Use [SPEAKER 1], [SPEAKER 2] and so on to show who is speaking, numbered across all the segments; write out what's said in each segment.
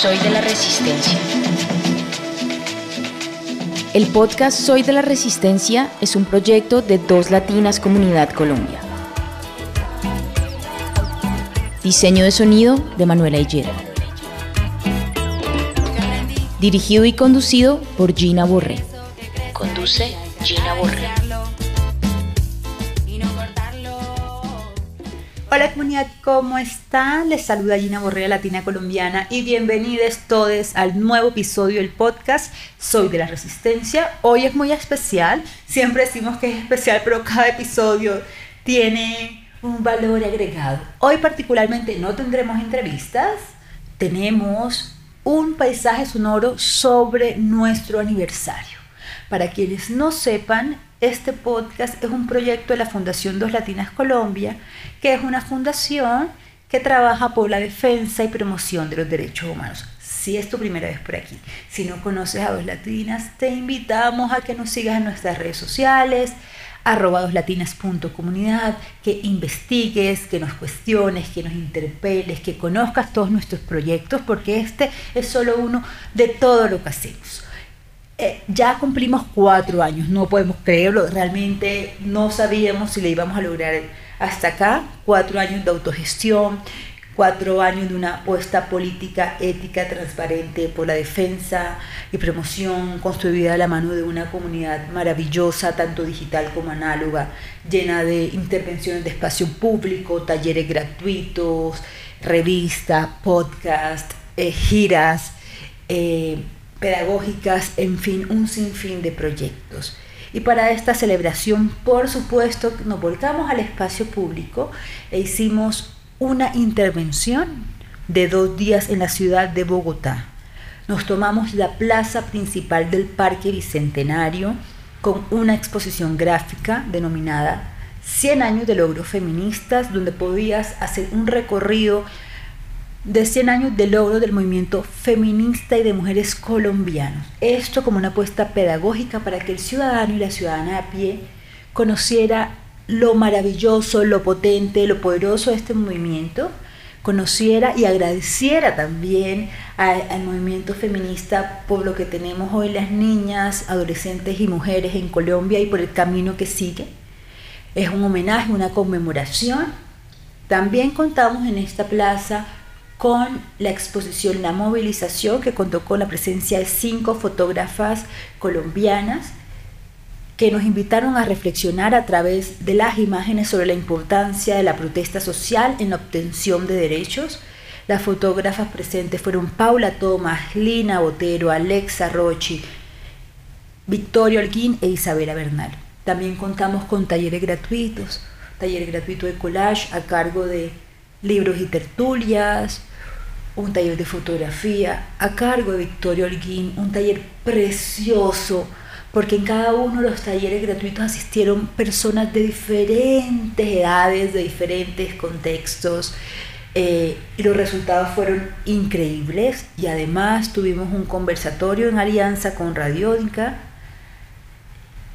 [SPEAKER 1] Soy de la Resistencia. El podcast Soy de la Resistencia es un proyecto de Dos Latinas Comunidad Colombia. Diseño de sonido de Manuela Higuera. Dirigido y conducido por Gina Borré. Conduce Gina Borré.
[SPEAKER 2] Comunidad, ¿cómo están? Les saluda Gina Borrea Latina Colombiana y bienvenidos todos al nuevo episodio del podcast Soy de la Resistencia. Hoy es muy especial, siempre decimos que es especial, pero cada episodio tiene un valor agregado. Hoy particularmente no tendremos entrevistas, tenemos un paisaje sonoro sobre nuestro aniversario. Para quienes no sepan, este podcast es un proyecto de la Fundación Dos Latinas Colombia, que es una fundación que trabaja por la defensa y promoción de los derechos humanos. Si es tu primera vez por aquí, si no conoces a Dos Latinas, te invitamos a que nos sigas en nuestras redes sociales, arroba doslatinas.comunidad, que investigues, que nos cuestiones, que nos interpeles, que conozcas todos nuestros proyectos, porque este es solo uno de todo lo que hacemos. Eh, ya cumplimos cuatro años, no podemos creerlo, realmente no sabíamos si le íbamos a lograr hasta acá, cuatro años de autogestión, cuatro años de una apuesta política, ética, transparente por la defensa y promoción construida a la mano de una comunidad maravillosa, tanto digital como análoga, llena de intervenciones de espacio público, talleres gratuitos, revistas, podcast, eh, giras. Eh, pedagógicas, en fin, un sinfín de proyectos. Y para esta celebración, por supuesto, nos volcamos al espacio público e hicimos una intervención de dos días en la ciudad de Bogotá. Nos tomamos la plaza principal del Parque Bicentenario con una exposición gráfica denominada 100 años de logros feministas, donde podías hacer un recorrido de 100 años de logro del movimiento feminista y de mujeres colombianos. Esto como una apuesta pedagógica para que el ciudadano y la ciudadana a pie conociera lo maravilloso, lo potente, lo poderoso de este movimiento, conociera y agradeciera también al movimiento feminista por lo que tenemos hoy las niñas, adolescentes y mujeres en Colombia y por el camino que sigue. Es un homenaje, una conmemoración. También contamos en esta plaza con la exposición La Movilización, que contó con la presencia de cinco fotógrafas colombianas que nos invitaron a reflexionar a través de las imágenes sobre la importancia de la protesta social en la obtención de derechos. Las fotógrafas presentes fueron Paula Tomás, Lina Botero, Alexa Rochi, Victoria Holguín e Isabela Bernal. También contamos con talleres gratuitos, talleres gratuitos de collage a cargo de libros y tertulias, un taller de fotografía a cargo de Victoria Holguín, un taller precioso, porque en cada uno de los talleres gratuitos asistieron personas de diferentes edades, de diferentes contextos, eh, y los resultados fueron increíbles. Y además tuvimos un conversatorio en alianza con Radiónica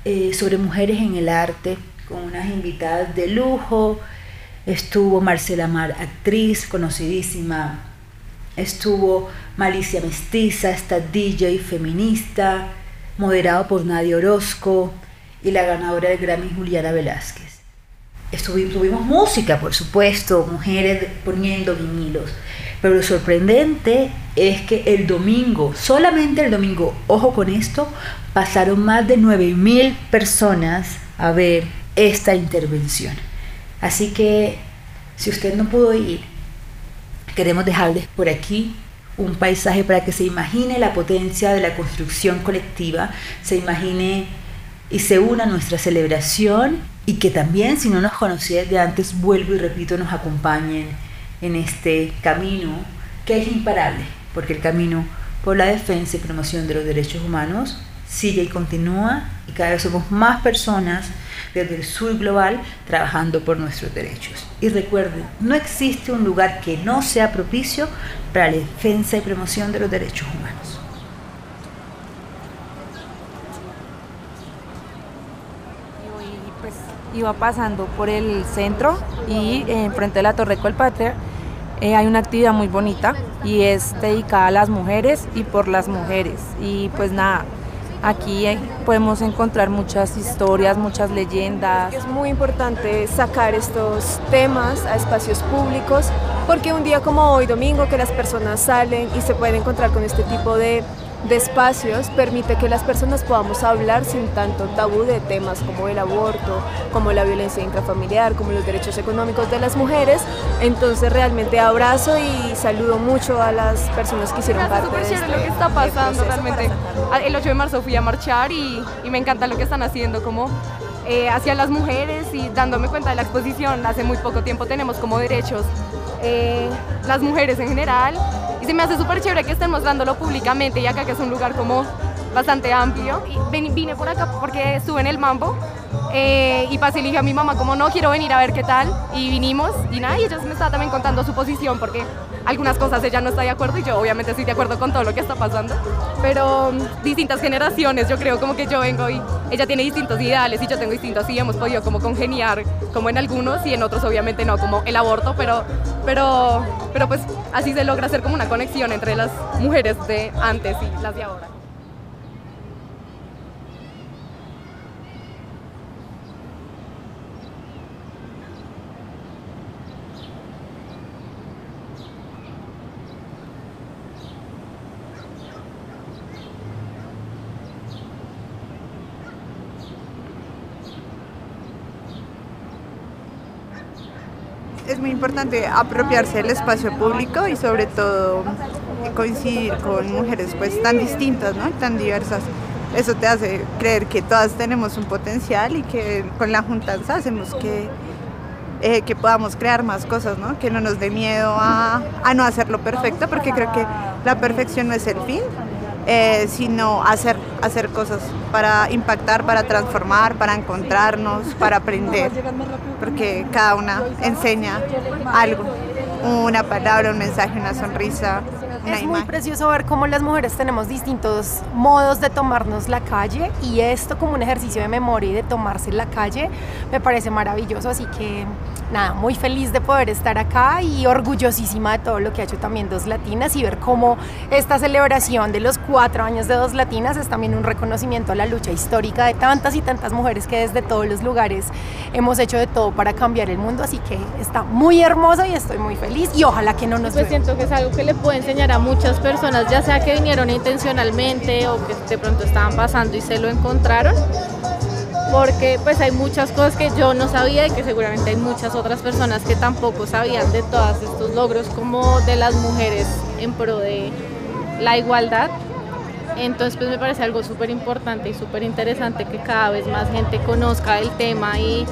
[SPEAKER 2] eh, sobre mujeres en el arte, con unas invitadas de lujo. Estuvo Marcela Mar, actriz conocidísima Estuvo Malicia Mestiza, esta DJ feminista, moderado por Nadia Orozco y la ganadora del Grammy Juliana Velázquez. Estuvimos, tuvimos música, por supuesto, mujeres poniendo vinilos. Pero lo sorprendente es que el domingo, solamente el domingo, ojo con esto, pasaron más de 9.000 personas a ver esta intervención. Así que si usted no pudo ir, Queremos dejarles por aquí un paisaje para que se imagine la potencia de la construcción colectiva, se imagine y se una a nuestra celebración y que también si no nos conocía de antes, vuelvo y repito, nos acompañen en este camino que es imparable, porque el camino por la defensa y promoción de los derechos humanos sigue y continúa y cada vez somos más personas desde el sur global trabajando por nuestros derechos. Y recuerden, no existe un lugar que no sea propicio para la defensa y promoción de los derechos humanos.
[SPEAKER 3] Pues, iba pasando por el centro y enfrente de la Torre Colpatria eh, hay una actividad muy bonita y es dedicada a las mujeres y por las mujeres. Y pues nada, aquí eh, podemos encontrar muchas historias, muchas leyendas.
[SPEAKER 4] Es muy importante sacar estos temas a espacios públicos porque un día como hoy, domingo, que las personas salen y se pueden encontrar con este tipo de de espacios permite que las personas podamos hablar sin tanto tabú de temas como el aborto, como la violencia intrafamiliar, como los derechos económicos de las mujeres. Entonces realmente abrazo y saludo mucho a las personas que hicieron parte de
[SPEAKER 5] este, lo que está pasando realmente. Ah, el 8 de marzo fui a marchar y, y me encanta lo que están haciendo como eh, hacia las mujeres y dándome cuenta de la exposición. Hace muy poco tiempo tenemos como derechos eh, las mujeres en general y se me hace súper chévere que estén mostrándolo públicamente y acá que es un lugar como bastante amplio. Y vine por acá porque estuve en el Mambo eh, y pasé y le dije a mi mamá como no, quiero venir a ver qué tal y vinimos y nada, y ella me estaba también contando su posición porque algunas cosas ella no está de acuerdo y yo obviamente estoy de acuerdo con todo lo que está pasando, pero mm, distintas generaciones, yo creo como que yo vengo y ella tiene distintos ideales y yo tengo distintos y hemos podido como congeniar como en algunos y en otros obviamente no, como el aborto, pero, pero, pero pues así se logra hacer como una conexión entre las mujeres de antes y las de ahora.
[SPEAKER 6] Importante apropiarse del espacio público y sobre todo coincidir con mujeres pues tan distintas, ¿no? tan diversas. Eso te hace creer que todas tenemos un potencial y que con la juntanza hacemos que, eh, que podamos crear más cosas, ¿no? que no nos dé miedo a, a no hacerlo perfecto, porque creo que la perfección no es el fin, eh, sino hacer, hacer cosas para impactar, para transformar, para encontrarnos, para aprender, porque cada una enseña algo, una palabra, un mensaje, una sonrisa. Una
[SPEAKER 7] es muy precioso ver cómo las mujeres tenemos distintos modos de tomarnos la calle y esto como un ejercicio de memoria y de tomarse la calle me parece maravilloso, así que nada, muy feliz de poder estar acá y orgullosísima de todo lo que ha hecho también Dos Latinas y ver cómo esta celebración de los cuatro años de Dos Latinas es también un reconocimiento a la lucha histórica de tantas y tantas mujeres que desde todos los lugares hemos hecho de todo para cambiar el mundo, así que está muy hermoso y estoy muy feliz y ojalá que no nos...
[SPEAKER 8] Pues siento que es algo que le puede enseñar a muchas personas, ya sea que vinieron intencionalmente o que de pronto estaban pasando y se lo encontraron porque pues hay muchas cosas que yo no sabía y que seguramente hay muchas otras personas que tampoco sabían de todos estos logros como de las mujeres en pro de la igualdad. Entonces pues me parece algo súper importante y súper interesante que cada vez más gente conozca el tema y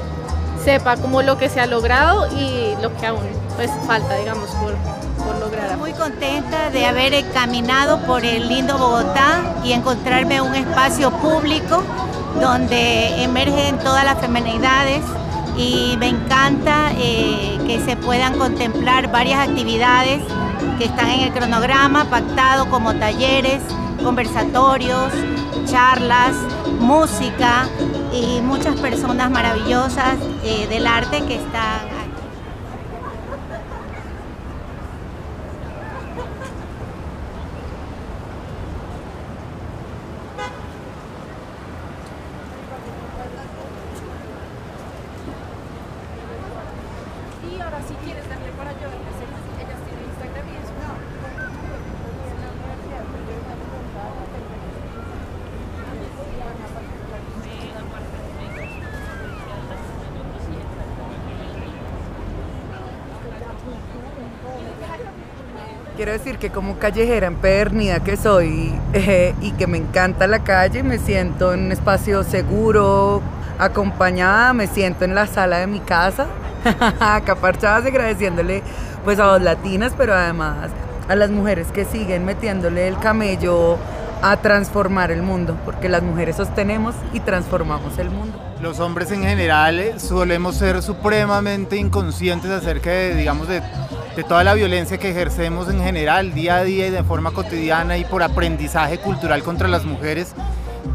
[SPEAKER 8] sepa como lo que se ha logrado y lo que aún pues falta digamos por, por lograr.
[SPEAKER 9] Muy contenta de haber caminado por el lindo Bogotá y encontrarme un espacio público donde emergen todas las femenidades y me encanta eh, que se puedan contemplar varias actividades que están en el cronograma, pactado como talleres, conversatorios, charlas, música y muchas personas maravillosas eh, del arte que están
[SPEAKER 10] quiero decir que como callejera empedernida que soy eh, y que me encanta la calle, me siento en un espacio seguro, acompañada, me siento en la sala de mi casa, acá agradeciéndole pues a dos latinas, pero además a las mujeres que siguen metiéndole el camello a transformar el mundo, porque las mujeres sostenemos y transformamos el mundo.
[SPEAKER 11] Los hombres en general eh, solemos ser supremamente inconscientes acerca de, digamos, de de toda la violencia que ejercemos en general, día a día y de forma cotidiana y por aprendizaje cultural contra las mujeres.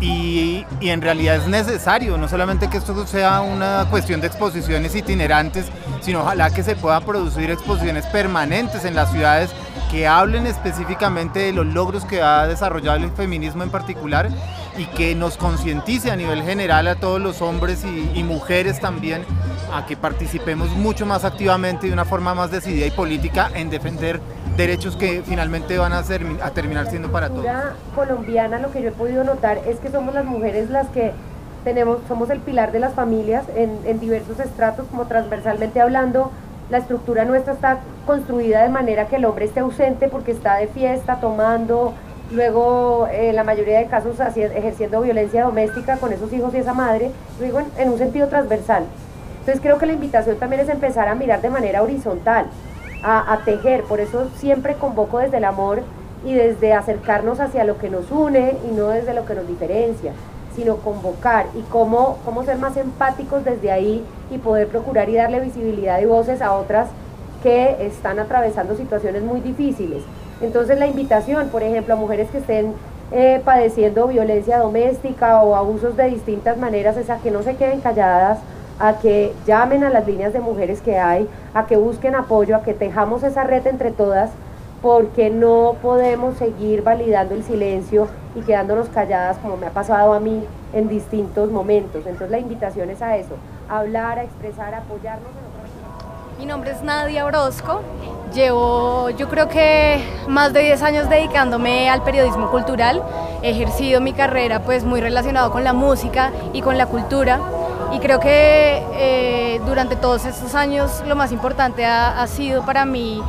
[SPEAKER 11] Y, en realidad es necesario, no solamente que esto sea una cuestión de exposiciones itinerantes, sino ojalá que se puedan producir exposiciones permanentes en las ciudades que hablen específicamente de los logros que ha desarrollado el feminismo en particular y que nos concientice a nivel general a todos los hombres y, y, mujeres también a que participemos mucho más activamente y de una forma más decidida y política en defender derechos que finalmente van a, ser, a terminar siendo para todos.
[SPEAKER 12] La colombiana lo que yo he podido notar es que somos las mujeres las que tenemos, somos el pilar de las familias en, en diversos estratos, como transversalmente hablando, la estructura nuestra está construida de manera que el hombre esté ausente porque está de fiesta, tomando, luego en eh, la mayoría de casos ejerciendo violencia doméstica con esos hijos y esa madre, luego en, en un sentido transversal. Entonces creo que la invitación también es empezar a mirar de manera horizontal, a, tejer, por eso siempre convoco desde el amor y desde acercarnos hacia lo que nos une y no desde lo que nos diferencia, sino convocar y cómo, cómo ser más empáticos desde ahí y poder procurar y darle visibilidad y voces a otras que están atravesando situaciones muy difíciles. Entonces la invitación, por ejemplo, a mujeres que estén eh, padeciendo violencia doméstica o abusos de distintas maneras es a que no se queden calladas, a que llamen a las líneas de mujeres que hay, a que busquen apoyo, a que tejamos esa red entre todas, porque no podemos seguir validando el silencio y quedándonos calladas como me ha pasado a mí en distintos momentos. Entonces la invitación es a eso, a hablar, a expresar, a apoyarnos en
[SPEAKER 13] Mi nombre es Nadia Orozco, llevo yo creo que más de 10 años dedicándome al periodismo cultural, he ejercido mi carrera pues muy relacionado con la música y con la cultura y creo que eh, durante todos estos años lo más importante ha, sido para mí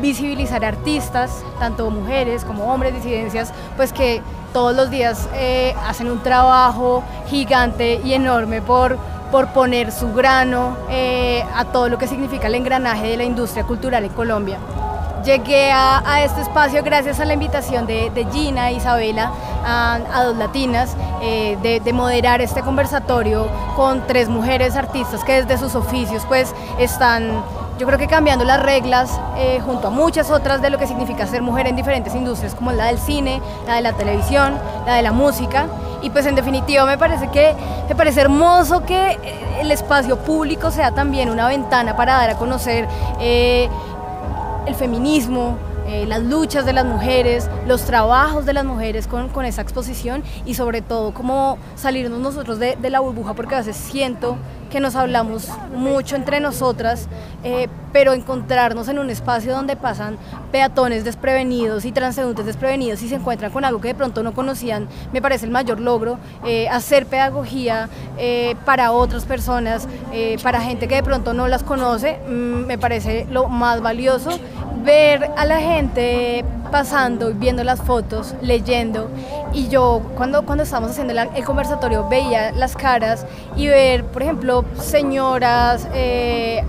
[SPEAKER 13] visibilizar artistas, tanto mujeres como hombres, disidencias, pues que todos los días eh, hacen un trabajo gigante y enorme por, por poner su grano eh, a todo lo que significa el engranaje de la industria cultural en Colombia. Llegué a, este espacio gracias a la invitación de, Gina e Isabela a, dos latinas eh, de, de, moderar este conversatorio con tres mujeres artistas que desde sus oficios pues están yo creo que cambiando las reglas eh, junto a muchas otras de lo que significa ser mujer en diferentes industrias como la del cine, la de la televisión, la de la música. Y pues en definitiva me parece que me parece hermoso que el espacio público sea también una ventana para dar a conocer eh, el feminismo, eh, las luchas de las mujeres, los trabajos de las mujeres con, con esa exposición y sobre todo cómo salirnos nosotros de, de, la burbuja porque a veces siento que nos hablamos mucho entre nosotras, eh, pero encontrarnos en un espacio donde pasan peatones desprevenidos y transeúntes desprevenidos y se encuentran con algo que de pronto no conocían, me parece el mayor logro, eh, hacer pedagogía eh, para otras personas, para gente que de pronto no las conoce, mmm, me parece lo más valioso, ver a la gente pasando, viendo las fotos, leyendo. Y yo cuando, cuando estábamos haciendo el, conversatorio veía las caras y ver, por ejemplo, señoras eh,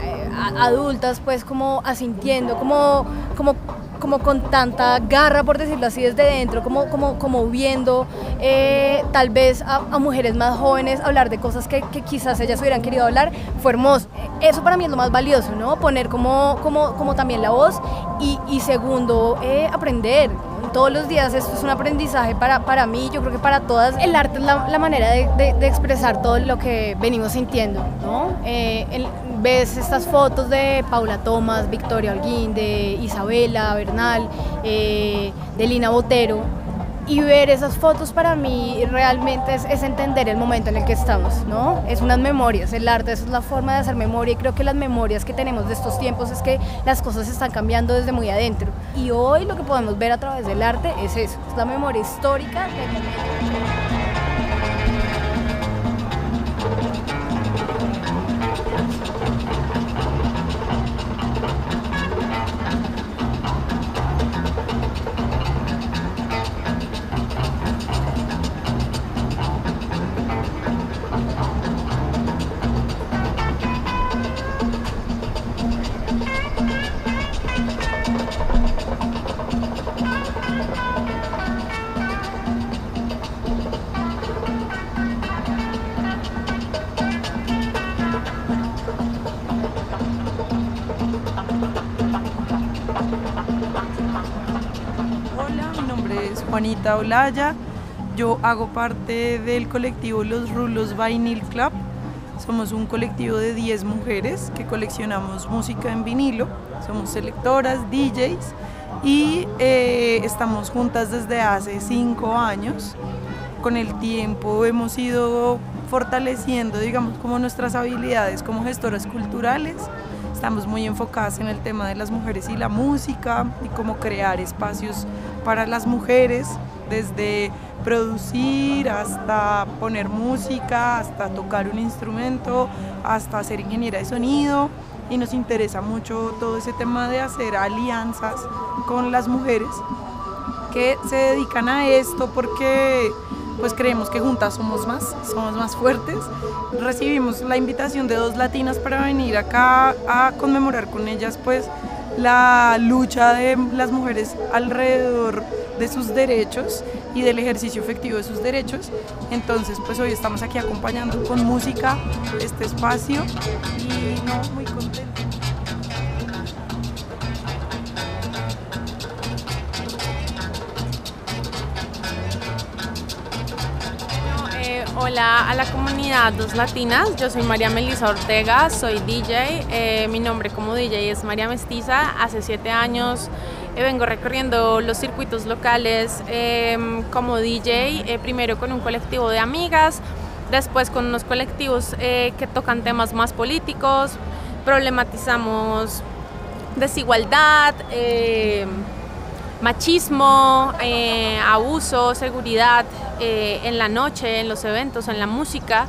[SPEAKER 13] adultas pues como asintiendo, como, como como con tanta garra, por decirlo así, desde dentro, como, como, como viendo eh, tal vez a, mujeres más jóvenes hablar de cosas que, quizás ellas hubieran querido hablar, fue hermoso. Eso para mí es lo más valioso, ¿no? Poner como, como, como también la voz y, segundo, eh, aprender. Todos los días esto es un aprendizaje para, para mí, yo creo que para todas. El arte es la, la manera de, de, expresar todo lo que venimos sintiendo, ¿no? Eh, ves estas fotos de Paula Tomás, Victoria Holguín, de Isabela Bernal, eh, de Lina Botero. Y ver esas fotos para mí realmente es, entender el momento en el que estamos, ¿no? Es unas memorias, el arte es la forma de hacer memoria y creo que las memorias que tenemos de estos tiempos es que las cosas están cambiando desde muy adentro. Y hoy lo que podemos ver a través del arte es eso, es la memoria histórica del momento.
[SPEAKER 14] Juanita Olaya, yo hago parte del colectivo Los Rulos Vinyl Club. Somos un colectivo de 10 mujeres que coleccionamos música en vinilo. Somos selectoras, DJs y eh, estamos juntas desde hace 5 años. Con el tiempo hemos ido fortaleciendo, digamos, como nuestras habilidades como gestoras culturales. Estamos muy enfocadas en el tema de las mujeres y la música y cómo crear espacios para las mujeres, desde producir hasta poner música, hasta tocar un instrumento, hasta ser ingeniera de sonido. Y nos interesa mucho todo ese tema de hacer alianzas con las mujeres que se dedican a esto porque pues creemos que juntas somos más, somos más fuertes. Recibimos la invitación de dos latinas para venir acá a conmemorar con ellas pues la lucha de las mujeres alrededor de sus derechos y del ejercicio efectivo de sus derechos. Entonces, pues hoy estamos aquí acompañando con música este espacio y muy contenta.
[SPEAKER 15] Hola a la comunidad Dos Latinas, yo soy María Melisa Ortega, soy DJ, eh, mi nombre como DJ es María Mestiza, hace siete años eh, vengo recorriendo los circuitos locales em, como DJ, eh, primero con un colectivo de amigas, después con unos colectivos que tocan temas más políticos, problematizamos desigualdad, machismo, abuso, seguridad en la noche, en los eventos, en la música,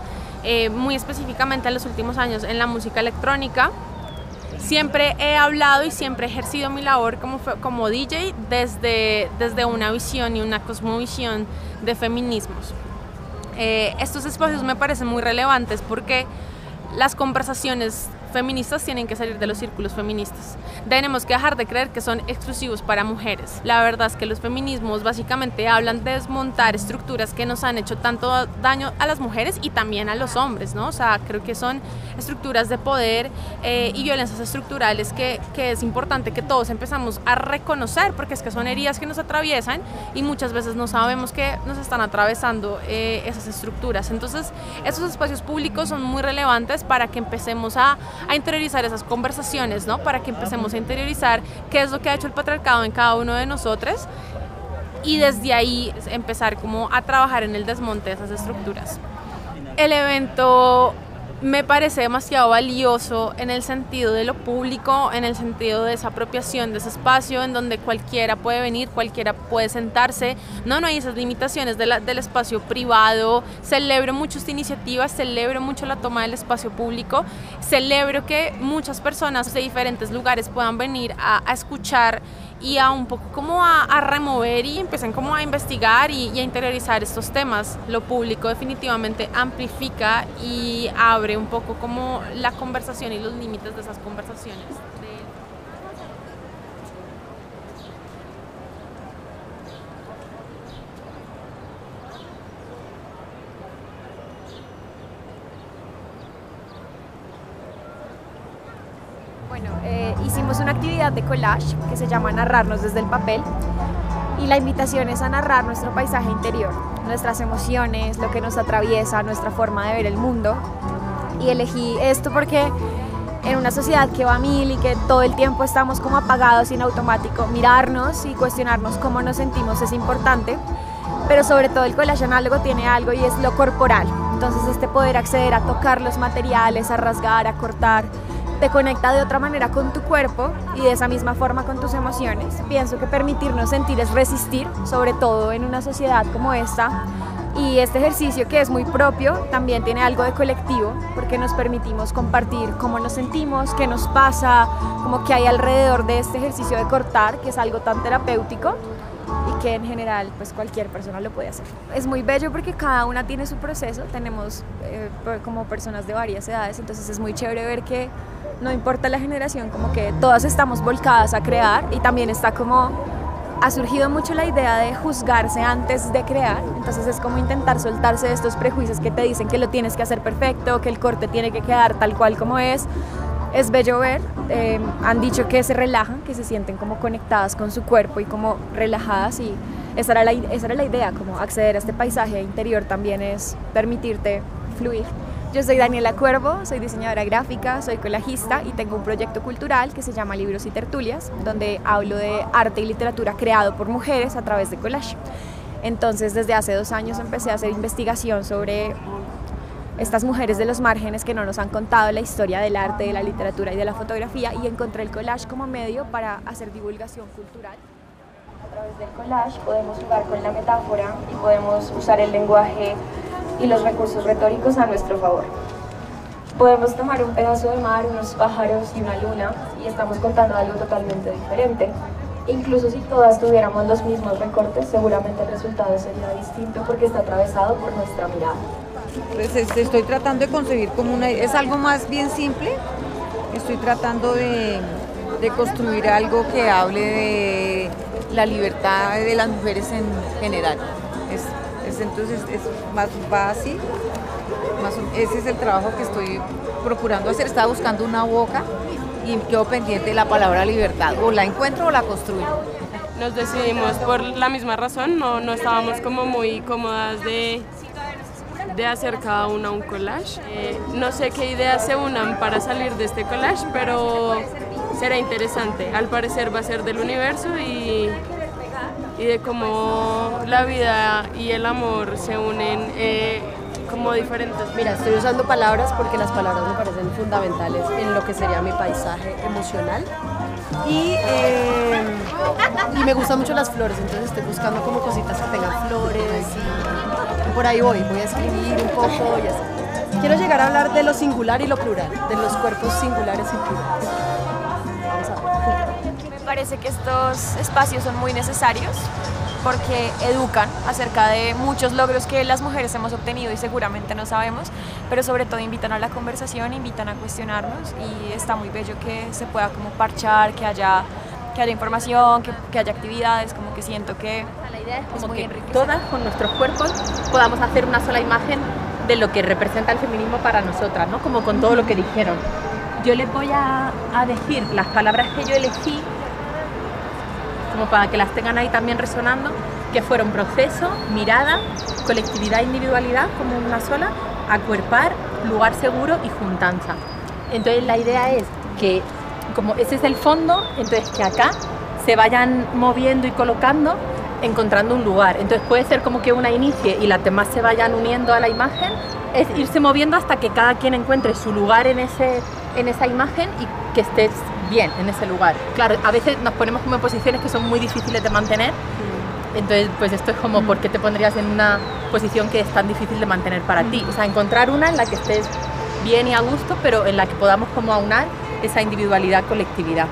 [SPEAKER 15] muy específicamente en los últimos años en la música electrónica siempre he hablado y siempre he ejercido mi labor como, como DJ desde, desde una visión y una cosmovisión de feminismos. Eh, estos espacios me parecen muy relevantes porque las conversaciones feministas tienen que salir de los círculos feministas. Tenemos que dejar de creer que son exclusivos para mujeres. La verdad es que los feminismos básicamente hablan de desmontar estructuras que nos han hecho tanto daño a las mujeres y también a los hombres, ¿no? O sea, creo que son estructuras de poder eh, y violencias estructurales que, que es importante que todos empezamos a reconocer porque es que son heridas que nos atraviesan y muchas veces no sabemos que nos están atravesando eh, esas estructuras. Entonces, esos espacios públicos son muy relevantes para que empecemos a, a interiorizar esas conversaciones, ¿no? Para que empecemos a interiorizar qué es lo que ha hecho el patriarcado en cada uno de nosotros y desde ahí empezar como a trabajar en el desmonte de esas estructuras. El evento me parece demasiado valioso en el sentido de lo público, en el sentido de esa apropiación de ese espacio en donde cualquiera puede venir, cualquiera puede sentarse. No, no hay esas limitaciones de del espacio privado. Celebro muchas iniciativas, celebro mucho la toma del espacio público, celebro que muchas personas de diferentes lugares puedan venir a escuchar y a un poco como a, remover y empiezan como a investigar y, y, a interiorizar estos temas. Lo público definitivamente amplifica y abre un poco como la conversación y los límites de esas conversaciones.
[SPEAKER 4] Bueno, eh, hicimos una actividad de collage que se llama Narrarnos desde el papel y la invitación es a narrar nuestro paisaje interior, nuestras emociones, lo que nos atraviesa, nuestra forma de ver el mundo. Y elegí esto porque en una sociedad que va a mil y que todo el tiempo estamos como apagados y automático, mirarnos y cuestionarnos cómo nos sentimos es importante, pero sobre todo el collage análogo tiene algo y es lo corporal. Entonces este poder acceder a tocar los materiales, a rasgar, a cortar, te conecta de otra manera con tu cuerpo y de esa misma forma con tus emociones. Pienso que permitirnos sentir es resistir, sobre todo en una sociedad como esta. Y este ejercicio que es muy propio también tiene algo de colectivo porque nos permitimos compartir cómo nos sentimos, qué nos pasa, como que hay alrededor de este ejercicio de cortar, que es algo tan terapéutico y que en general pues cualquier persona lo puede hacer. Es muy bello porque cada una tiene su proceso, tenemos eh, como personas de varias edades, entonces es muy chévere ver que no importa la generación, como que todas estamos volcadas a crear y también está como ha surgido mucho la idea de juzgarse antes de crear, entonces es como intentar soltarse de estos prejuicios que te dicen que lo tienes que hacer perfecto, que el corte tiene que quedar tal cual como es. Es bello ver, eh, han dicho que se relajan, que se sienten como conectadas con su cuerpo y como relajadas y esa era, la, esa era la idea, como acceder a este paisaje interior también es permitirte fluir. Yo soy Daniela Cuervo, soy diseñadora gráfica, soy colajista y tengo un proyecto cultural que se llama Libros y Tertulias, donde hablo de arte y literatura creado por mujeres a través de collage. Entonces, desde hace dos años empecé a hacer investigación sobre estas mujeres de los márgenes que no nos han contado la historia del arte, de la literatura y de la fotografía y encontré el collage como medio para hacer divulgación cultural. A través del collage podemos jugar con la metáfora y podemos usar el lenguaje y los recursos retóricos a nuestro favor. Podemos tomar un pedazo de mar, unos pájaros y una luna y estamos contando algo totalmente diferente. Incluso si todas tuviéramos los mismos recortes, seguramente el resultado sería distinto porque está atravesado por nuestra mirada.
[SPEAKER 16] Pues este, estoy tratando de concebir como una... Es algo más bien simple. Estoy tratando de, de construir algo que hable de la libertad de las mujeres en general. Es, es- entonces es más fácil. Más, ese es el trabajo que estoy procurando hacer. Estaba buscando una boca y quedo pendiente de la palabra libertad. O la encuentro o la construyo.
[SPEAKER 17] Nos decidimos por la misma razón, no, no estábamos como muy cómodas de, de hacer cada una un collage. Eh, no sé qué ideas se unan para salir de este collage, pero será interesante. Al parecer va a ser del universo y, y de cómo la vida y el amor se unen eh, como diferentes.
[SPEAKER 18] Mira, estoy usando palabras porque las palabras me parecen fundamentales en lo que sería mi paisaje emocional. Y, eh, me gustan mucho las flores, entonces estoy buscando como cositas que tengan flores y por ahí voy, voy a escribir un poco y así. Quiero llegar a hablar de lo singular y lo plural, de los cuerpos singulares y plurales.
[SPEAKER 4] Me parece que estos espacios son muy necesarios porque educan acerca de muchos logros que las mujeres hemos obtenido y seguramente no sabemos, pero sobre todo invitan a la conversación, invitan a cuestionarnos y está muy bello que se pueda como parchar, que haya, que haya información, que, que haya actividades, como que siento que
[SPEAKER 19] La idea es como que todas con nuestros cuerpos podamos hacer una sola imagen de lo que representa el feminismo para nosotras, ¿no? Como con todo lo que dijeron. Yo les voy a, decir las palabras que yo elegí, como para que las tengan ahí también resonando, que fueron proceso, mirada, colectividad, individualidad, como una sola, acuerpar, lugar seguro y juntanza. Entonces la idea es que, como ese es el fondo, entonces que acá se vayan moviendo y colocando, encontrando un lugar. Entonces puede ser como que una inicie y las demás se vayan uniendo a la imagen, es irse moviendo hasta que cada quien encuentre su lugar en, ese, en esa imagen y que estés bien en ese lugar. Claro, a veces nos ponemos como en posiciones que son muy difíciles de mantener, entonces pues esto es como por qué te pondrías en una posición que es tan difícil de mantener para ti. O sea, encontrar una en la que estés bien y a gusto, pero en la que podamos como aunar esa individualidad, colectividad.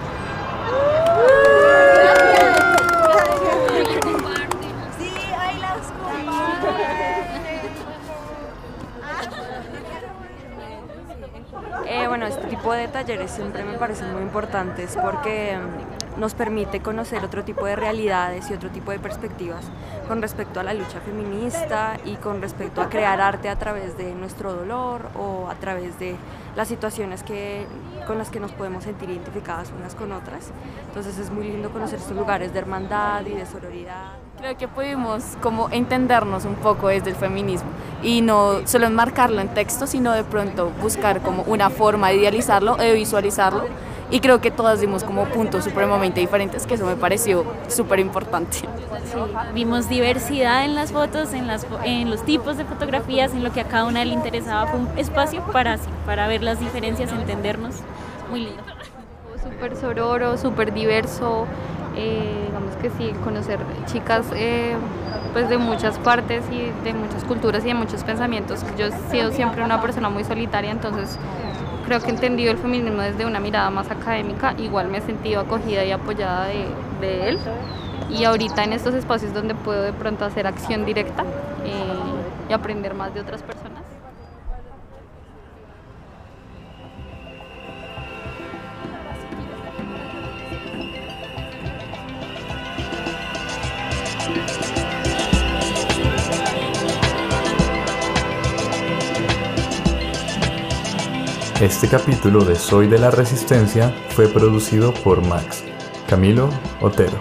[SPEAKER 20] Siempre me parecen muy importantes porque mm, nos permite conocer otro tipo de realidades y otro tipo de perspectivas con respecto a la lucha feminista y con respecto a crear arte a través de nuestro dolor o a través de las situaciones que, con las que nos podemos sentir identificadas unas con otras. Entonces es muy lindo conocer estos lugares de hermandad y de sororidad.
[SPEAKER 21] Creo que pudimos como entendernos un poco desde el feminismo y no solo enmarcarlo en texto, sino de pronto buscar como una forma de idealizarlo, de visualizarlo. Y creo que todas dimos como puntos supremamente diferentes, que eso me pareció súper importante.
[SPEAKER 22] Vimos diversidad en las fotos, en, las, en los tipos de fotografías, en lo que a cada una le interesaba. Fue un espacio para, así, para ver las diferencias, entendernos. Muy lindo.
[SPEAKER 23] súper sororo, súper diverso, eh, digamos que sí, conocer chicas eh, pues de muchas partes y de muchas culturas y de muchos pensamientos. Yo he sido siempre una persona muy solitaria, entonces creo que he entendido el feminismo desde una mirada más académica, igual me he sentido acogida y apoyada de, él. Y ahorita en estos espacios donde puedo de pronto hacer acción directa eh, y aprender más de otras personas.
[SPEAKER 24] Este capítulo de Soy de la Resistencia fue producido por Max Camilo Otero.